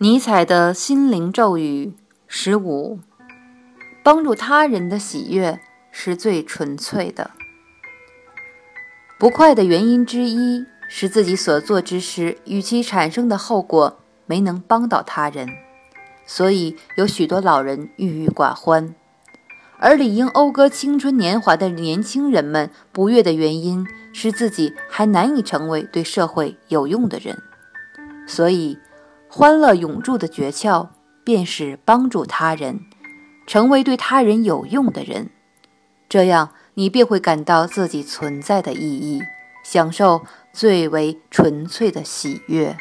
尼采的心灵咒语十五：帮助他人的喜悦是最纯粹的。不快的原因之一是自己所做之事与其产生的后果没能帮到他人，所以有许多老人郁郁寡欢。而理应讴歌青春年华的年轻人们不悦的原因是自己还难以成为对社会有用的人，所以。欢乐永驻的诀窍，便是帮助他人，成为对他人有用的人。这样，你便会感到自己存在的意义，享受最为纯粹的喜悦。